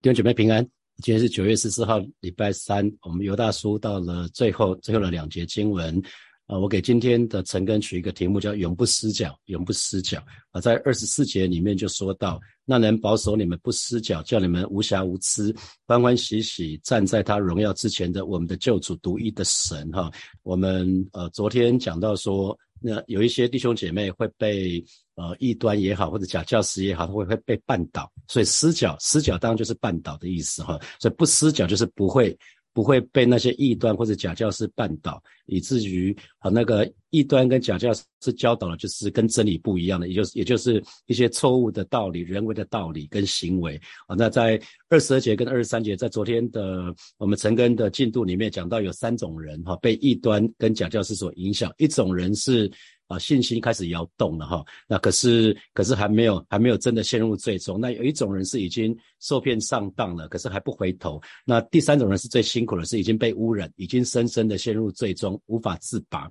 弟兄姐妹平安，今天是九月十四号，礼拜三。我们尤大叔到了最后，最后的两节经文啊，我给今天的陈根取一个题目，叫“永不失脚，永不失脚”啊。在二十四节里面就说到，那能保守你们不失脚，叫你们无瑕无疵，欢欢喜喜站在他荣耀之前的我们的救主独一的神哈。我们呃昨天讲到说。那有一些弟兄姐妹会被呃异端也好，或者假教师也好，他会会被绊倒，所以失脚失脚当然就是绊倒的意思哈，所以不失脚就是不会。不会被那些异端或者假教师绊倒，以至于啊那个异端跟假教师教导的，就是跟真理不一样的，也就是也就是一些错误的道理、人为的道理跟行为啊。那在二十二节跟二十三节，在昨天的我们陈根的进度里面讲到，有三种人哈被异端跟假教师所影响，一种人是。啊，信心开始摇动了哈，那可是可是还没有还没有真的陷入最终。那有一种人是已经受骗上当了，可是还不回头。那第三种人是最辛苦的，是已经被污染，已经深深的陷入最终，无法自拔。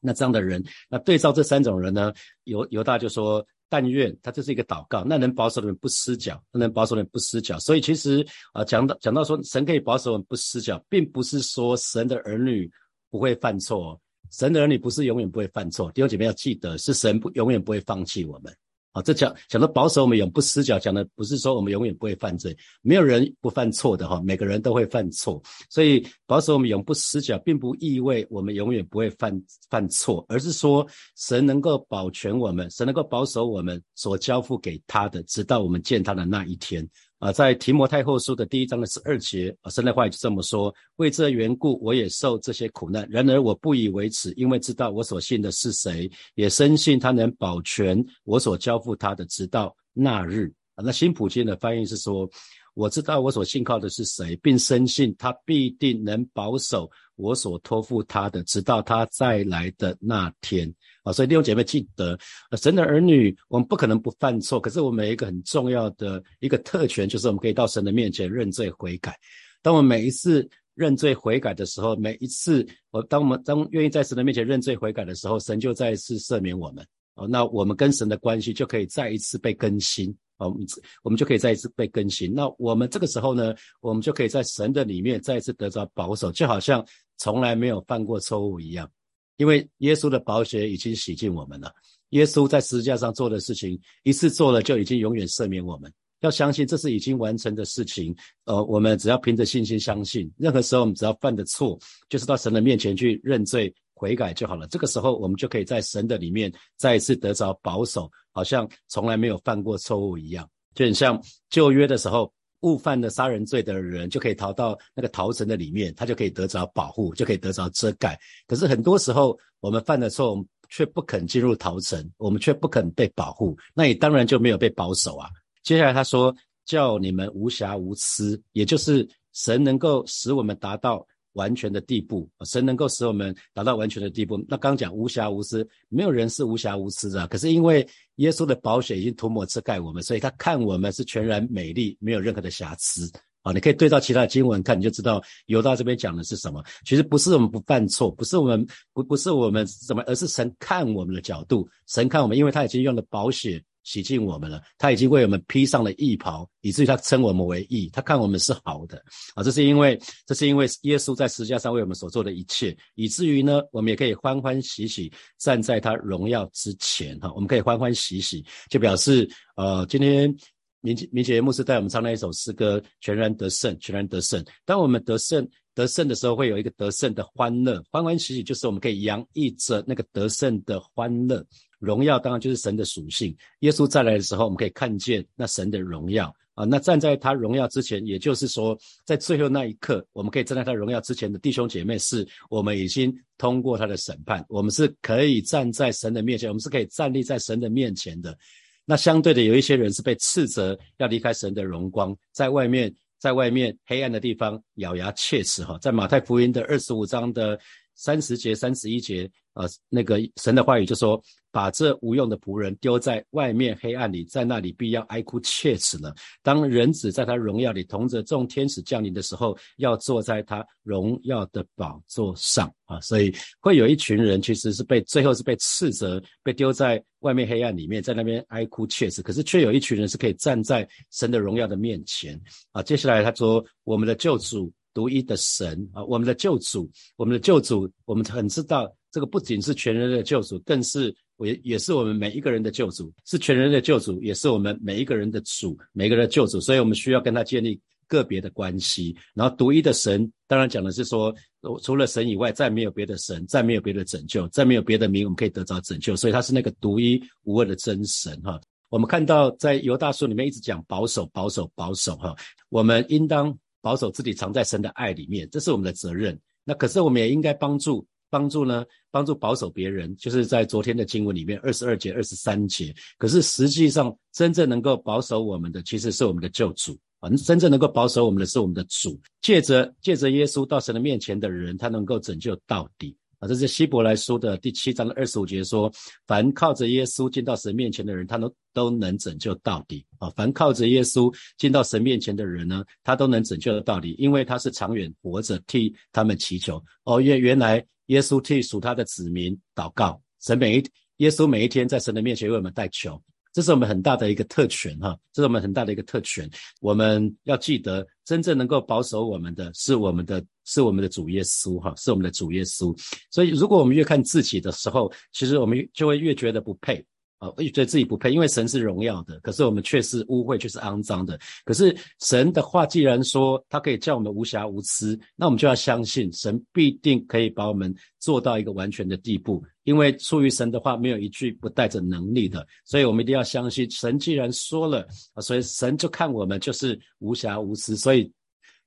那这样的人，那对照这三种人呢，犹犹大就说：但愿他这是一个祷告，那能保守的人不失脚，那能保守的人不失脚。所以其实啊，讲到讲到说神可以保守我们不失脚，并不是说神的儿女不会犯错。神的儿女不是永远不会犯错，弟兄姐妹要记得，是神不永远不会放弃我们。啊，这讲讲到保守我们永不死脚，讲的不是说我们永远不会犯罪，没有人不犯错的哈，每个人都会犯错。所以保守我们永不死脚，并不意味我们永远不会犯犯错，而是说神能够保全我们，神能够保守我们所交付给他的，直到我们见他的那一天。啊，在提摩太后书的第一章的十二节，啊，神的话就这么说：为这缘故，我也受这些苦难。然而我不以为耻，因为知道我所信的是谁，也深信他能保全我所交付他的，直到那日。啊，那新普京的翻译是说：我知道我所信靠的是谁，并深信他必定能保守我所托付他的，直到他再来的那天。啊，所以弟兄姐妹记得，神的儿女，我们不可能不犯错。可是我们有一个很重要的一个特权，就是我们可以到神的面前认罪悔改。当我们每一次认罪悔改的时候，每一次我当我们当愿意在神的面前认罪悔改的时候，神就再一次赦免我们。哦，那我们跟神的关系就可以再一次被更新。哦，我们就可以再一次被更新。那我们这个时候呢，我们就可以在神的里面再一次得着保守，就好像从来没有犯过错误一样。因为耶稣的宝血已经洗净我们了，耶稣在十字架上做的事情，一次做了就已经永远赦免我们。要相信这是已经完成的事情，呃，我们只要凭着信心相信，任何时候我们只要犯的错，就是到神的面前去认罪悔改就好了。这个时候我们就可以在神的里面再一次得着保守，好像从来没有犯过错误一样，就很像旧约的时候。误犯了杀人罪的人就可以逃到那个逃城的里面，他就可以得着保护，就可以得着遮盖。可是很多时候我们犯了错，却不肯进入逃城，我们却不肯被保护，那你当然就没有被保守啊。接下来他说，叫你们无瑕无疵，也就是神能够使我们达到。完全的地步，神能够使我们达到完全的地步。那刚讲无瑕无私，没有人是无瑕无私的。可是因为耶稣的宝血已经涂抹遮盖我们，所以他看我们是全然美丽，没有任何的瑕疵。啊，你可以对照其他的经文看，你就知道犹大这边讲的是什么。其实不是我们不犯错，不是我们不不是我们怎么，而是神看我们的角度，神看我们，因为他已经用了宝血。洗净我们了，他已经为我们披上了义袍，以至于他称我们为义。他看我们是好的啊，这是因为这是因为耶稣在十字架上为我们所做的一切，以至于呢，我们也可以欢欢喜喜站在他荣耀之前哈。我们可以欢欢喜喜，就表示呃，今天明明杰牧师带我们唱那一首诗歌，全然得胜，全然得胜。当我们得胜得胜的时候，会有一个得胜的欢乐，欢欢喜喜就是我们可以洋溢着那个得胜的欢乐。荣耀当然就是神的属性。耶稣再来的时候，我们可以看见那神的荣耀啊。那站在他荣耀之前，也就是说，在最后那一刻，我们可以站在他荣耀之前的弟兄姐妹，是我们已经通过他的审判，我们是可以站在神的面前，我们是可以站立在神的面前的。那相对的，有一些人是被斥责要离开神的荣光，在外面，在外面黑暗的地方咬牙切齿哈。在马太福音的二十五章的三十节、三十一节，呃，那个神的话语就说。把这无用的仆人丢在外面黑暗里，在那里必要哀哭切齿了。当人子在他荣耀里同着众天使降临的时候，要坐在他荣耀的宝座上啊！所以会有一群人其实是被最后是被斥责，被丢在外面黑暗里面，在那边哀哭切齿。可是却有一群人是可以站在神的荣耀的面前啊！接下来他说：“我们的救主，独一的神啊，我们的救主，我们的救主，我们很知道这个不仅是全人类的救主，更是。”也也是我们每一个人的救主，是全人类的救主，也是我们每一个人的主，每个人的救主。所以我们需要跟他建立个别的关系。然后独一的神，当然讲的是说，除了神以外，再没有别的神，再没有别的拯救，再没有别的名，我们可以得着拯救。所以他是那个独一无二的真神哈。我们看到在犹大书里面一直讲保守，保守，保守哈。我们应当保守自己藏在神的爱里面，这是我们的责任。那可是我们也应该帮助。帮助呢？帮助保守别人，就是在昨天的经文里面二十二节、二十三节。可是实际上，真正能够保守我们的，其实是我们的救主反正！真正能够保守我们的是我们的主，借着借着耶稣到神的面前的人，他能够拯救到底啊！这是希伯来书的第七章的二十五节说：凡靠着耶稣进到神面前的人，他都都能拯救到底啊！凡靠着耶稣进到神面前的人呢，他都能拯救到底，因为他是长远活着替他们祈求哦。原原来。耶稣替属他的子民祷告，神每一耶稣每一天在神的面前为我们代求，这是我们很大的一个特权哈，这是我们很大的一个特权。我们要记得，真正能够保守我们的是我们的，是我们的主耶稣哈，是我们的主耶稣。所以，如果我们越看自己的时候，其实我们就会越觉得不配。啊，越觉得自己不配，因为神是荣耀的，可是我们却是污秽，却是肮脏的。可是神的话既然说他可以叫我们无瑕无疵，那我们就要相信神必定可以把我们做到一个完全的地步。因为出于神的话，没有一句不带着能力的，所以我们一定要相信神既然说了，所以神就看我们就是无瑕无疵。所以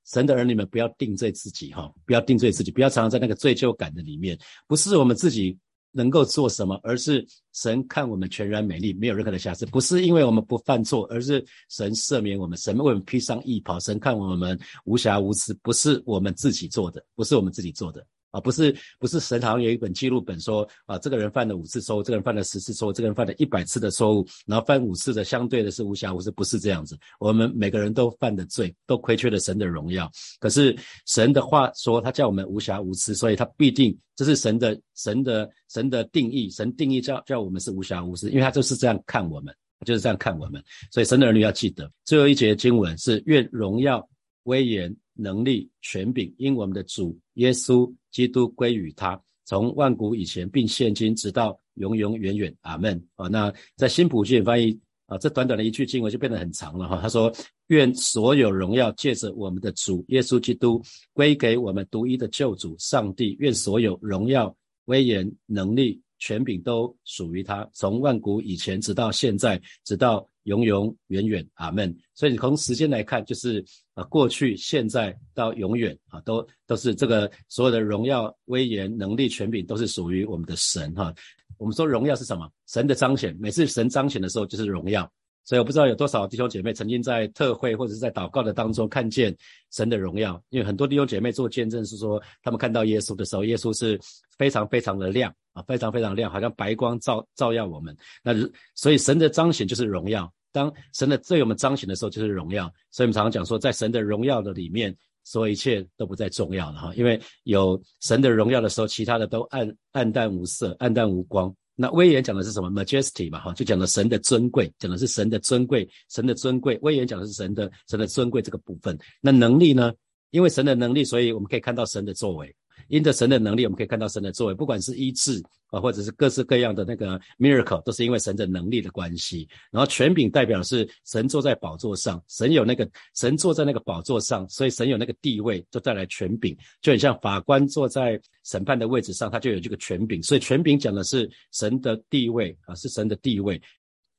神的儿女们不要定罪自己哈，不要定罪自己，不要常常在那个罪疚感的里面，不是我们自己。能够做什么，而是神看我们全然美丽，没有任何的瑕疵，不是因为我们不犯错，而是神赦免我们，神为我们披上义袍，神看我们无瑕无疵，不是我们自己做的，不是我们自己做的。啊，不是不是，神好像有一本记录本说，啊，这个人犯了五次错误，这个人犯了十次错误，这个人犯了一百次的错误，然后犯五次的相对的是无瑕无疵，不是这样子。我们每个人都犯的罪，都亏缺了神的荣耀。可是神的话说，他叫我们无瑕无疵，所以他必定这是神的神的神的定义，神定义叫叫我们是无瑕无疵，因为他就是这样看我们，就是这样看我们。所以神的儿女要记得，最后一节经文是愿荣耀威严。能力、权柄，因我们的主耶稣基督归于他，从万古以前，并现今，直到永永远远。阿门。啊，那在新普卷翻译啊，这短短的一句经文就变得很长了哈。他说：愿所有荣耀借着我们的主耶稣基督归给我们独一的救主上帝。愿所有荣耀、威严、能力、权柄都属于他，从万古以前，直到现在，直到。永永远远，阿门。所以你从时间来看，就是啊，过去、现在到永远啊，都都是这个所有的荣耀、威严、能力、权柄，都是属于我们的神哈。我们说荣耀是什么？神的彰显。每次神彰显的时候，就是荣耀。所以我不知道有多少弟兄姐妹曾经在特会或者是在祷告的当中看见神的荣耀，因为很多弟兄姐妹做见证是说，他们看到耶稣的时候，耶稣是非常非常的亮啊，非常非常亮，好像白光照照耀我们。那所以神的彰显就是荣耀。当神的对我们彰显的时候，就是荣耀。所以我们常常讲说，在神的荣耀的里面，所有一切都不再重要了哈。因为有神的荣耀的时候，其他的都暗暗淡无色、暗淡无光。那威严讲的是什么？Majesty 嘛哈，就讲的神的尊贵，讲的是神的尊贵，神的尊贵。威严讲的是神的神的尊贵这个部分。那能力呢？因为神的能力，所以我们可以看到神的作为。因着神的能力，我们可以看到神的作为，不管是医治啊，或者是各式各样的那个 miracle，都是因为神的能力的关系。然后权柄代表是神坐在宝座上，神有那个神坐在那个宝座上，所以神有那个地位，就带来权柄，就很像法官坐在审判的位置上，他就有这个权柄。所以权柄讲的是神的地位啊，是神的地位。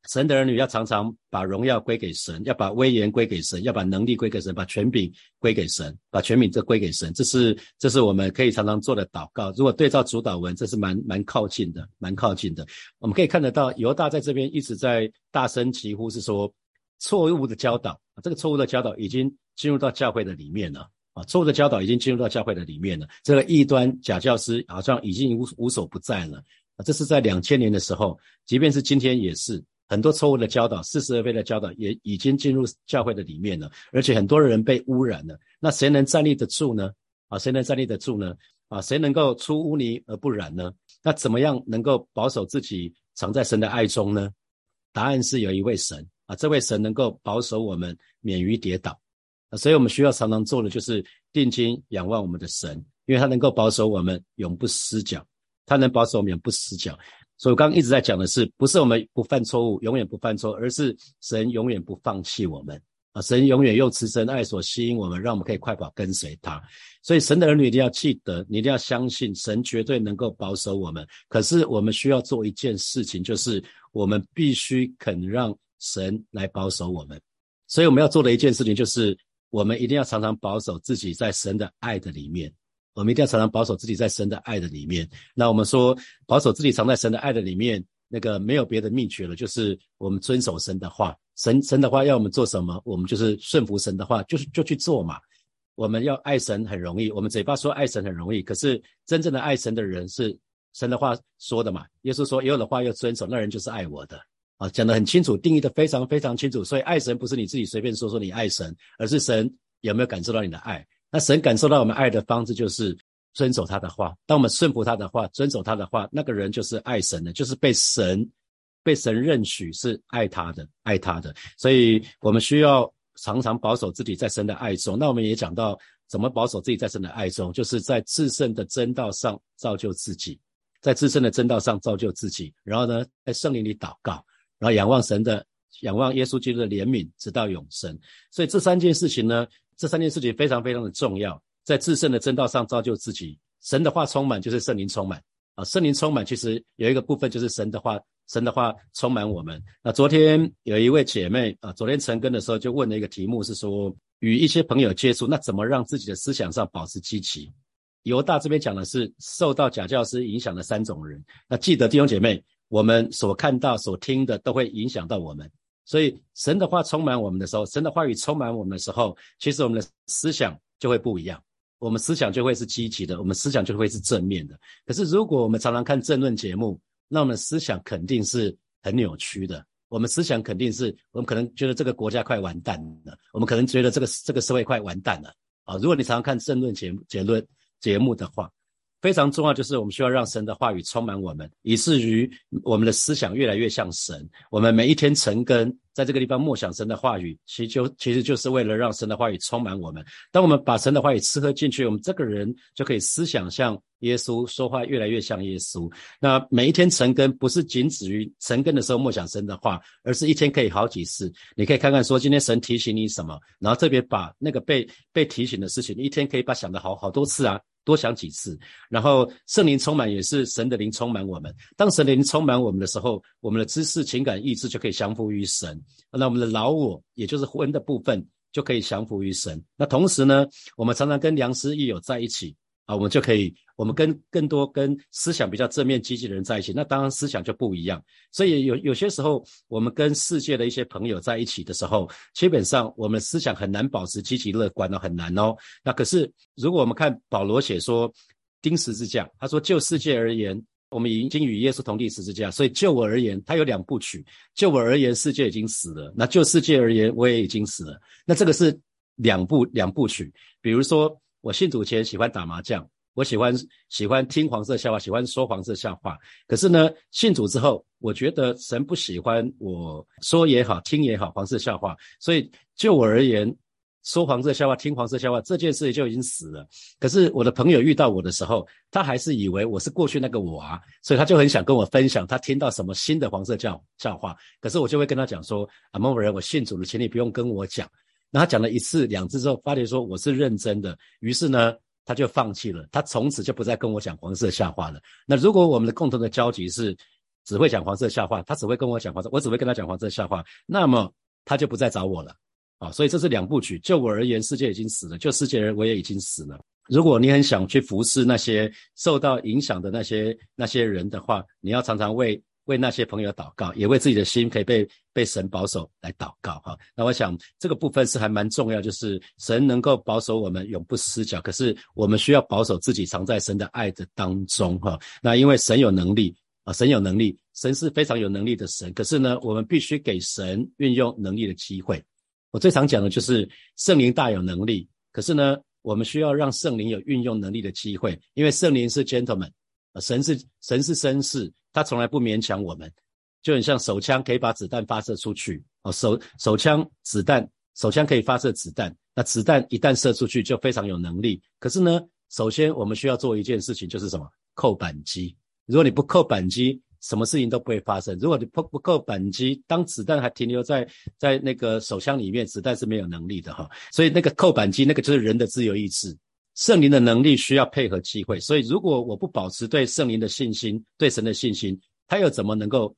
神的儿女要常常把荣耀归给神，要把威严归给神，要把能力归给神，把权柄归给神，把权柄这归给神，这是这是我们可以常常做的祷告。如果对照主导文，这是蛮蛮靠近的，蛮靠近的。我们可以看得到犹大在这边一直在大声疾呼，是说错误的教导，这个错误的教导已经进入到教会的里面了。啊，错误的教导已经进入到教会的里面了。这个异端假教师好像已经无无所不在了啊！这是在两千年的时候，即便是今天也是很多错误的教导、似是而非的教导也已经进入教会的里面了，而且很多人被污染了。那谁能站立得住呢？啊，谁能站立得住呢？啊，谁能够出污泥而不染呢？那怎么样能够保守自己藏在神的爱中呢？答案是有一位神啊，这位神能够保守我们免于跌倒。所以我们需要常常做的就是定睛仰望我们的神，因为他能够保守我们永不失脚，他能保守我们永不失脚。所以我刚刚一直在讲的是，不是我们不犯错误，永远不犯错，而是神永远不放弃我们啊！神永远用慈神爱所吸引我们，让我们可以快跑跟随他。所以神的儿女一定要记得，你一定要相信神绝对能够保守我们。可是我们需要做一件事情，就是我们必须肯让神来保守我们。所以我们要做的一件事情就是。我们一定要常常保守自己在神的爱的里面，我们一定要常常保守自己在神的爱的里面。那我们说保守自己藏在神的爱的里面，那个没有别的秘诀了，就是我们遵守神的话。神神的话要我们做什么，我们就是顺服神的话，就是就去做嘛。我们要爱神很容易，我们嘴巴说爱神很容易，可是真正的爱神的人是神的话说的嘛。耶稣说：“有的话要遵守，那人就是爱我的。”啊，讲得很清楚，定义的非常非常清楚。所以爱神不是你自己随便说说你爱神，而是神有没有感受到你的爱。那神感受到我们爱的方式就是遵守他的话。当我们顺服他的话，遵守他的话，那个人就是爱神的，就是被神被神认许是爱他的，爱他的。所以我们需要常常保守自己在神的爱中。那我们也讲到怎么保守自己在神的爱中，就是在至圣的真道上造就自己，在至圣的真道上造就自己，然后呢，在圣灵里祷告。然后仰望神的，仰望耶稣基督的怜悯，直到永生。所以这三件事情呢，这三件事情非常非常的重要，在至圣的正道上造就自己。神的话充满，就是圣灵充满啊。圣灵充满，其实有一个部分就是神的话，神的话充满我们。那昨天有一位姐妹啊，昨天晨更的时候就问了一个题目，是说与一些朋友接触，那怎么让自己的思想上保持积极？犹大这边讲的是受到假教师影响的三种人。那记得弟兄姐妹。我们所看到、所听的都会影响到我们，所以神的话充满我们的时候，神的话语充满我们的时候，其实我们的思想就会不一样，我们思想就会是积极的，我们思想就会是正面的。可是如果我们常常看政论节目，那我们思想肯定是很扭曲的，我们思想肯定是我们可能觉得这个国家快完蛋了，我们可能觉得这个这个社会快完蛋了啊！如果你常常看政论节结论节目的话。非常重要，就是我们需要让神的话语充满我们，以至于我们的思想越来越像神。我们每一天晨更，在这个地方默想神的话语，其实就其实就是为了让神的话语充满我们。当我们把神的话语吃喝进去，我们这个人就可以思想像耶稣，说话越来越像耶稣。那每一天晨更，不是仅止于晨更的时候默想神的话，而是一天可以好几次。你可以看看说，今天神提醒你什么，然后特别把那个被被提醒的事情，一天可以把想的好好多次啊。多想几次，然后圣灵充满也是神的灵充满我们。当神灵充满我们的时候，我们的知识、情感、意志就可以降服于神。那我们的老我，也就是魂的部分，就可以降服于神。那同时呢，我们常常跟良师益友在一起。啊，我们就可以，我们跟更多跟思想比较正面积极的人在一起，那当然思想就不一样。所以有有些时候，我们跟世界的一些朋友在一起的时候，基本上我们思想很难保持积极乐观哦，很难哦。那可是如果我们看保罗写说钉十字架，他说就世界而言，我们已经与耶稣同定十字架，所以就我而言，他有两部曲。就我而言，世界已经死了；那就世界而言，我也已经死了。那这个是两部两部曲，比如说。我信主前喜欢打麻将，我喜欢喜欢听黄色笑话，喜欢说黄色笑话。可是呢，信主之后，我觉得神不喜欢我说也好，听也好黄色笑话。所以就我而言，说黄色笑话、听黄色笑话这件事就已经死了。可是我的朋友遇到我的时候，他还是以为我是过去那个我啊，所以他就很想跟我分享他听到什么新的黄色笑笑话。可是我就会跟他讲说：啊，某某人，我信主了，请你不用跟我讲。那他讲了一次、两次之后，发觉说我是认真的，于是呢，他就放弃了。他从此就不再跟我讲黄色笑话了。那如果我们的共同的交集是只会讲黄色笑话，他只会跟我讲黄色，我只会跟他讲黄色笑话，那么他就不再找我了。啊，所以这是两部曲。就我而言，世界已经死了；就世界人，我也已经死了。如果你很想去服侍那些受到影响的那些那些人的话，你要常常为为那些朋友祷告，也为自己的心可以被被神保守来祷告哈。那我想这个部分是还蛮重要，就是神能够保守我们永不失脚，可是我们需要保守自己藏在神的爱的当中哈。那因为神有能力啊，神有能力，神是非常有能力的神，可是呢，我们必须给神运用能力的机会。我最常讲的就是圣灵大有能力，可是呢，我们需要让圣灵有运用能力的机会，因为圣灵是 gentleman。神是神是绅士，他从来不勉强我们，就很像手枪可以把子弹发射出去哦，手手枪子弹手枪可以发射子弹，那子弹一旦射出去就非常有能力。可是呢，首先我们需要做一件事情，就是什么？扣扳机。如果你不扣扳机，什么事情都不会发生。如果你不不扣扳机，当子弹还停留在在那个手枪里面，子弹是没有能力的哈。所以那个扣扳机，那个就是人的自由意志。圣灵的能力需要配合机会，所以如果我不保持对圣灵的信心、对神的信心，他又怎么能够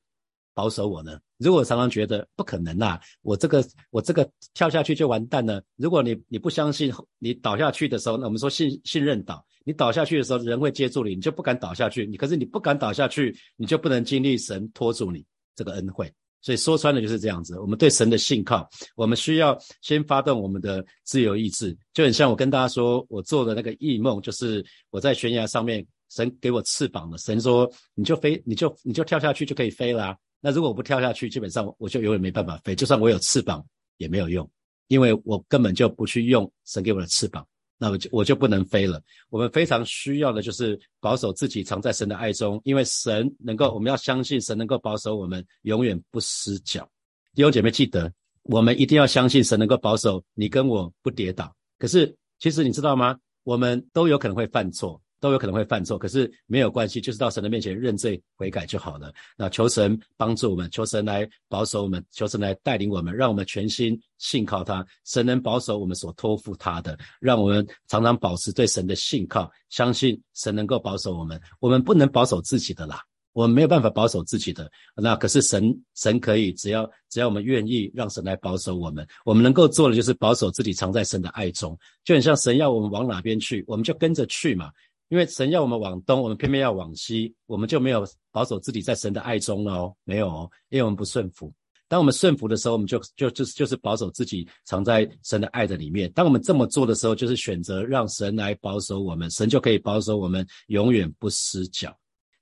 保守我呢？如果常常觉得不可能啊，我这个我这个跳下去就完蛋了。如果你你不相信，你倒下去的时候，那我们说信信任倒，你倒下去的时候，人会接住你，你就不敢倒下去。你可是你不敢倒下去，你就不能经历神托住你这个恩惠。所以说穿了就是这样子，我们对神的信靠，我们需要先发动我们的自由意志，就很像我跟大家说，我做的那个异梦，就是我在悬崖上面，神给我翅膀了，神说你就飞，你就你就跳下去就可以飞啦。那如果我不跳下去，基本上我就永远没办法飞，就算我有翅膀也没有用，因为我根本就不去用神给我的翅膀。那我就我就不能飞了。我们非常需要的就是保守自己，藏在神的爱中，因为神能够，我们要相信神能够保守我们，永远不失脚。弟兄姐妹，记得我们一定要相信神能够保守你跟我不跌倒。可是，其实你知道吗？我们都有可能会犯错。都有可能会犯错，可是没有关系，就是到神的面前认罪悔改就好了。那求神帮助我们，求神来保守我们，求神来带领我们，让我们全心信靠他。神能保守我们所托付他的，让我们常常保持对神的信靠，相信神能够保守我们。我们不能保守自己的啦，我们没有办法保守自己的。那可是神，神可以，只要只要我们愿意让神来保守我们，我们能够做的就是保守自己，藏在神的爱中。就很像神要我们往哪边去，我们就跟着去嘛。因为神要我们往东，我们偏偏要往西，我们就没有保守自己在神的爱中了哦，没有哦，因为我们不顺服。当我们顺服的时候，我们就就就是就是保守自己藏在神的爱的里面。当我们这么做的时候，就是选择让神来保守我们，神就可以保守我们永远不失脚。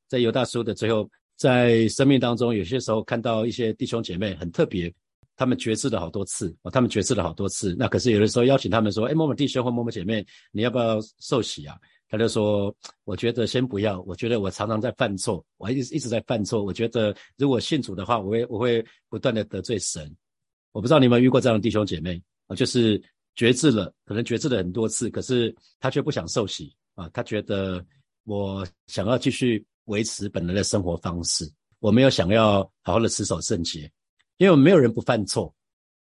在犹大书的最后，在生命当中，有些时候看到一些弟兄姐妹很特别，他们决志了好多次哦，他们决志了好多次。那可是有的时候邀请他们说，哎，某某弟兄或某某姐妹，你要不要受洗啊？他就说：“我觉得先不要，我觉得我常常在犯错，我一直一直在犯错。我觉得如果信主的话，我会我会不断的得罪神。我不知道你有没有遇过这样的弟兄姐妹啊？就是决志了，可能决志了很多次，可是他却不想受洗啊。他觉得我想要继续维持本来的生活方式，我没有想要好好的持守圣洁，因为我们没有人不犯错，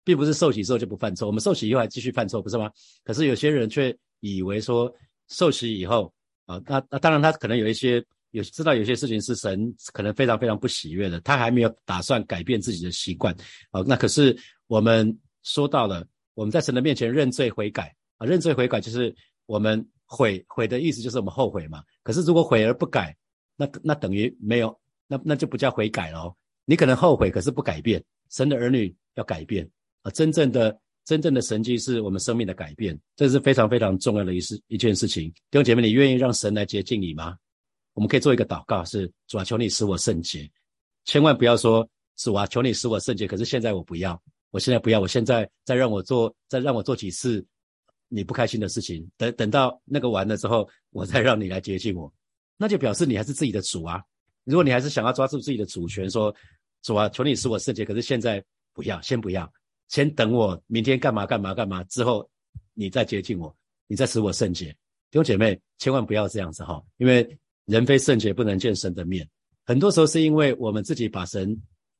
并不是受洗之后就不犯错，我们受洗以后还继续犯错，不是吗？可是有些人却以为说。”受洗以后啊，那那当然他可能有一些有知道有些事情是神可能非常非常不喜悦的，他还没有打算改变自己的习惯啊。那可是我们说到了，我们在神的面前认罪悔改啊，认罪悔改就是我们悔悔的意思就是我们后悔嘛。可是如果悔而不改，那那等于没有，那那就不叫悔改了。你可能后悔，可是不改变。神的儿女要改变啊，真正的。真正的神迹是我们生命的改变，这是非常非常重要的一事一件事情。弟兄姐妹，你愿意让神来洁净你吗？我们可以做一个祷告，是主啊，求你使我圣洁。千万不要说主啊，求你使我圣洁。可是现在我不要，我现在不要，我现在再让我做，再让我做几次你不开心的事情。等等到那个完了之后，我再让你来洁净我，那就表示你还是自己的主啊。如果你还是想要抓住自己的主权，说主啊，求你使我圣洁。可是现在不要，先不要。先等我明天干嘛干嘛干嘛之后，你再接近我，你再使我圣洁。弟兄姐妹，千万不要这样子哈，因为人非圣洁不能见神的面。很多时候是因为我们自己把神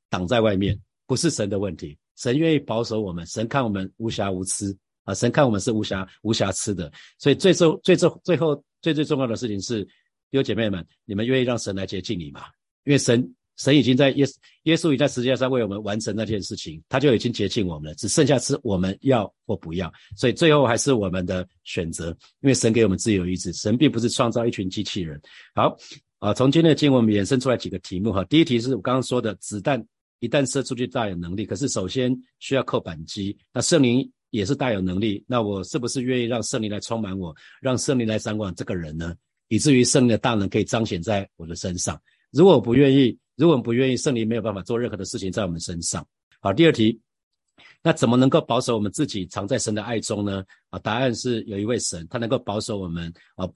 挡在外面，不是神的问题。神愿意保守我们，神看我们无瑕无疵啊，神看我们是无瑕无瑕疵的。所以最终最终最后最最重要的事情是，弟兄姐妹们，你们愿意让神来接近你吗？因为神。神已经在耶耶稣已在十字架上为我们完成那件事情，他就已经接近我们了，只剩下是我们要或不要。所以最后还是我们的选择，因为神给我们自由意志，神并不是创造一群机器人。好，啊，从今天的经文我们衍生出来几个题目哈。第一题是我刚刚说的，子弹一旦射出去大有能力，可是首先需要扣扳机。那圣灵也是大有能力，那我是不是愿意让圣灵来充满我，让圣灵来掌管这个人呢？以至于圣灵的大能可以彰显在我的身上。如果我不愿意，如果我们不愿意，圣灵没有办法做任何的事情在我们身上。好，第二题，那怎么能够保守我们自己藏在神的爱中呢？啊，答案是有一位神，他能够保守我们啊。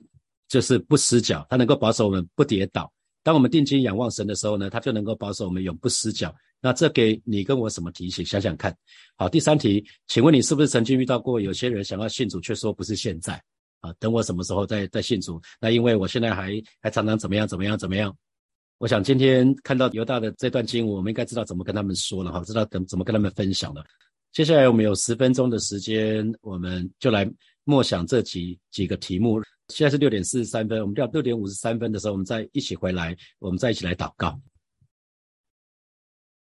就是不失脚，他能够保守我们不跌倒。当我们定睛仰望神的时候呢，他就能够保守我们永不失脚。那这给你跟我什么提醒？想想看。好，第三题，请问你是不是曾经遇到过有些人想要信主，却说不是现在啊？等我什么时候再再信主？那因为我现在还还常常怎么样怎么样怎么样？我想今天看到犹大的这段经文，我们应该知道怎么跟他们说了哈，知道怎怎么跟他们分享了。接下来我们有十分钟的时间，我们就来默想这几几个题目。现在是六点四十三分，我们到六点五十三分的时候，我们再一起回来，我们再一起来祷告。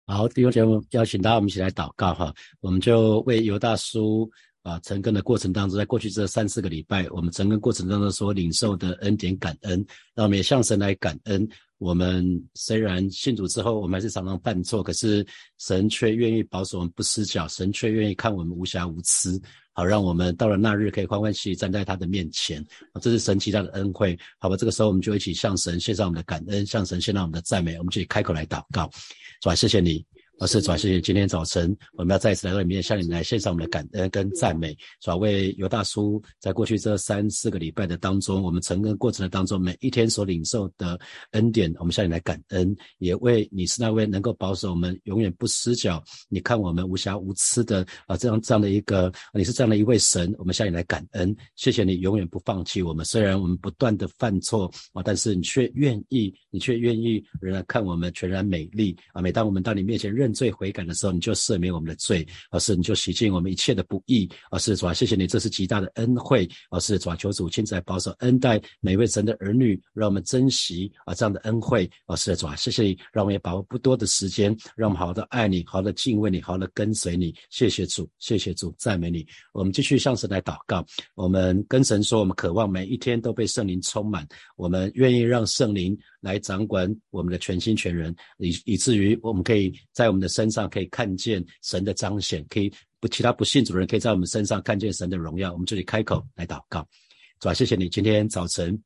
好，弟兄姐妹，邀请大家我们一起来祷告哈。我们就为犹大叔啊成根的过程当中，在过去这三四个礼拜，我们成根过程当中所领受的恩典感恩，让我们也向神来感恩。我们虽然信主之后，我们还是常常犯错，可是神却愿意保守我们不失脚，神却愿意看我们无瑕无疵。好，让我们到了那日可以欢欢喜喜站在他的面前，这是神奇大的恩惠。好吧，这个时候我们就一起向神献上我们的感恩，向神献上我们的赞美，我们就开口来祷告，是吧，谢谢你。而是主要是今天早晨，我们要再一次来到里面，向你来献上我们的感恩跟赞美。主要为尤大叔在过去这三四个礼拜的当中，我们成根过程的当中，每一天所领受的恩典，我们向你来感恩。也为你是那位能够保守我们永远不失脚，你看我们无瑕无疵的啊，这样这样的一个，你是这样的一位神，我们向你来感恩。谢谢你永远不放弃我们，虽然我们不断的犯错啊，但是你却愿意，你却愿意仍然看我们全然美丽啊。每当我们到你面前认。认罪悔改的时候，你就赦免我们的罪，而是你就洗净我们一切的不义，而是主啊，谢谢你，这是极大的恩惠，而是主啊，求主亲自来保守恩待每位神的儿女，让我们珍惜啊这样的恩惠，而是主啊，谢谢你，让我们也把握不多的时间，让我们好好的爱你，好好的敬畏你，好好的跟随你，谢谢主，谢谢主，赞美你。我们继续向神来祷告，我们跟神说，我们渴望每一天都被圣灵充满，我们愿意让圣灵。来掌管我们的全心全人，以以至于我们可以在我们的身上可以看见神的彰显，可以不其他不信主的人可以在我们身上看见神的荣耀。我们这里开口来祷告，主啊，谢谢你今天早晨。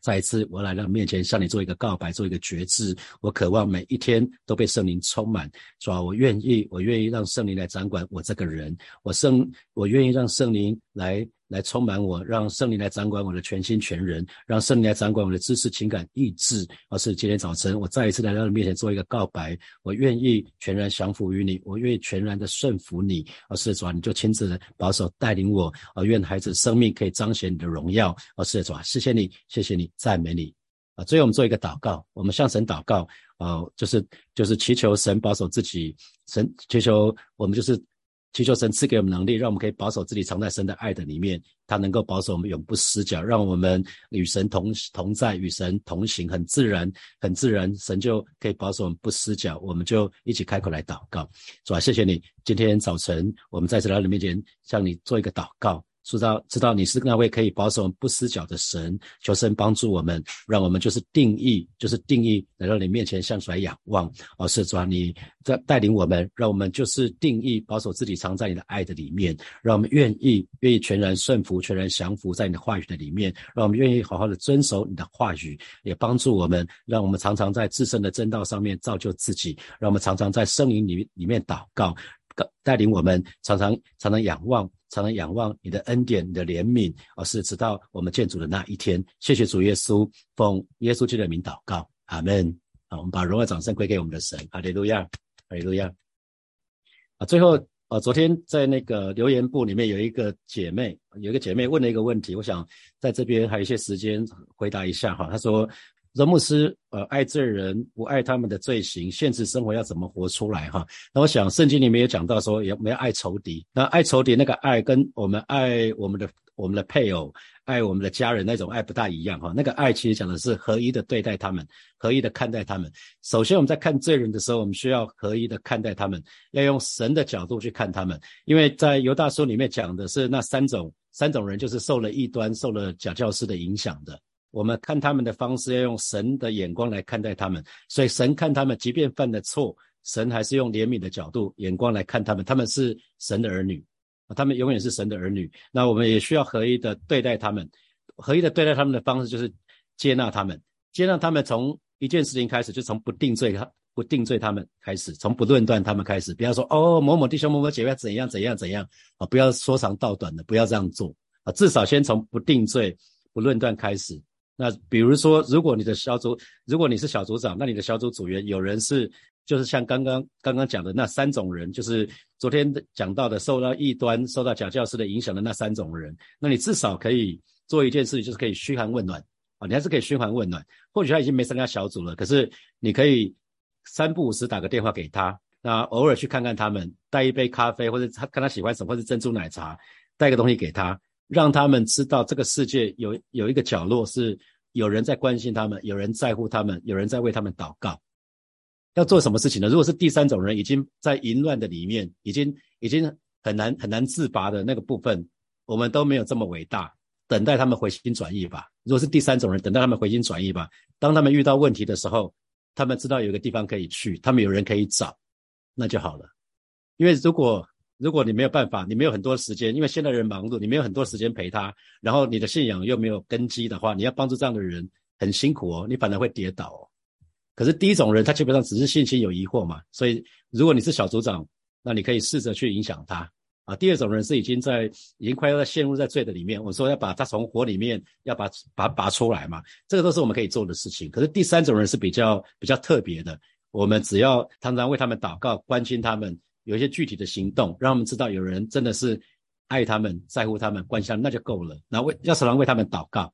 再一次，我来到面前，向你做一个告白，做一个决志。我渴望每一天都被圣灵充满，是吧？我愿意，我愿意让圣灵来掌管我这个人。我圣，我愿意让圣灵来来充满我，让圣灵来掌管我的全心全人，让圣灵来掌管我的知识、情感、意志。而是今天早晨，我再一次来到你面前做一个告白，我愿意全然降服于你，我愿意全然的顺服你。而是主啊，你就亲自保守带领我。而愿孩子生命可以彰显你的荣耀。而是主啊，谢谢你，谢谢你。赞美你啊！最后我们做一个祷告，我们向神祷告啊，就是就是祈求神保守自己，神祈求我们就是祈求神赐给我们能力，让我们可以保守自己藏在神的爱的里面，他能够保守我们永不失脚，让我们与神同同在，与神同行，很自然，很自然，神就可以保守我们不失脚。我们就一起开口来祷告，主啊，谢谢你，今天早晨我们在这来到你面前，向你做一个祷告。知道知道你是那位可以保守不失脚的神，求神帮助我们，让我们就是定义，就是定义来到你面前向出来仰望。哦，是主啊，你在带领我们，让我们就是定义保守自己藏在你的爱的里面，让我们愿意愿意全然顺服，全然降服在你的话语的里面，让我们愿意好好的遵守你的话语，也帮助我们，让我们常常在自身的正道上面造就自己，让我们常常在圣灵里里面祷告，带领我们常常常常仰望。常常仰望你的恩典、你的怜悯，而是直到我们建主的那一天。谢谢主耶稣，奉耶稣基督的名祷告，阿门。好，我们把荣耀掌声归给我们的神，哈利路亚，哈利路亚。啊，最后，呃，昨天在那个留言簿里面有一个姐妹，有一个姐妹问了一个问题，我想在这边还有一些时间回答一下哈。她说。罗牧师，呃，爱罪人，不爱他们的罪行，现实生活要怎么活出来？哈，那我想圣经里面也讲到说，也没有爱仇敌。那爱仇敌那个爱，跟我们爱我们的我们的配偶、爱我们的家人那种爱不大一样。哈，那个爱其实讲的是合一的对待他们，合一的看待他们。首先我们在看罪人的时候，我们需要合一的看待他们，要用神的角度去看他们。因为在犹大书里面讲的是那三种三种人，就是受了异端、受了假教师的影响的。我们看他们的方式要用神的眼光来看待他们，所以神看他们，即便犯了错，神还是用怜悯的角度眼光来看他们，他们是神的儿女，他们永远是神的儿女。那我们也需要合一的对待他们，合一的对待他们的方式就是接纳他们，接纳他们从一件事情开始，就从不定罪他，不定罪他们开始，从不论断他们开始，不要说哦某某弟兄某某姐妹怎样怎样怎样啊，不要说长道短的，不要这样做。啊，至少先从不定罪、不论断开始。那比如说，如果你的小组，如果你是小组长，那你的小组组员有人是，就是像刚刚刚刚讲的那三种人，就是昨天讲到的受到异端、受到假教师的影响的那三种人，那你至少可以做一件事情，就是可以嘘寒问暖啊，你还是可以嘘寒问暖。或许他已经没参加小组了，可是你可以三不五时打个电话给他，那偶尔去看看他们，带一杯咖啡或者他看他喜欢什么，或者珍珠奶茶，带个东西给他。让他们知道这个世界有有一个角落是有人在关心他们，有人在乎他们，有人在为他们祷告。要做什么事情呢？如果是第三种人，已经在淫乱的里面，已经已经很难很难自拔的那个部分，我们都没有这么伟大。等待他们回心转意吧。如果是第三种人，等待他们回心转意吧。当他们遇到问题的时候，他们知道有个地方可以去，他们有人可以找，那就好了。因为如果如果你没有办法，你没有很多时间，因为现在人忙碌，你没有很多时间陪他，然后你的信仰又没有根基的话，你要帮助这样的人很辛苦哦，你反而会跌倒哦。可是第一种人，他基本上只是信心有疑惑嘛，所以如果你是小组长，那你可以试着去影响他啊。第二种人是已经在已经快要陷入在罪的里面，我说要把他从火里面要把把拔出来嘛，这个都是我们可以做的事情。可是第三种人是比较比较特别的，我们只要常常为他们祷告，关心他们。有一些具体的行动，让他们知道有人真的是爱他们、在乎他们、关心，那就够了。那为要常常为他们祷告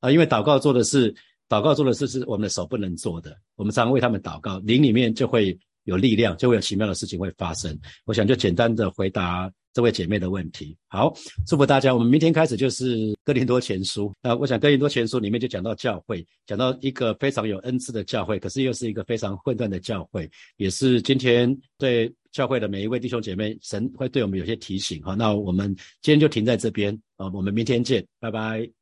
啊，因为祷告做的是祷告做的事是我们的手不能做的，我们常常为他们祷告，灵里面就会有力量，就会有奇妙的事情会发生。我想就简单的回答。这位姐妹的问题，好，祝福大家。我们明天开始就是哥林多前书。那我想哥林多前书里面就讲到教会，讲到一个非常有恩赐的教会，可是又是一个非常混乱的教会，也是今天对教会的每一位弟兄姐妹，神会对我们有些提醒哈。那我们今天就停在这边啊，我们明天见，拜拜。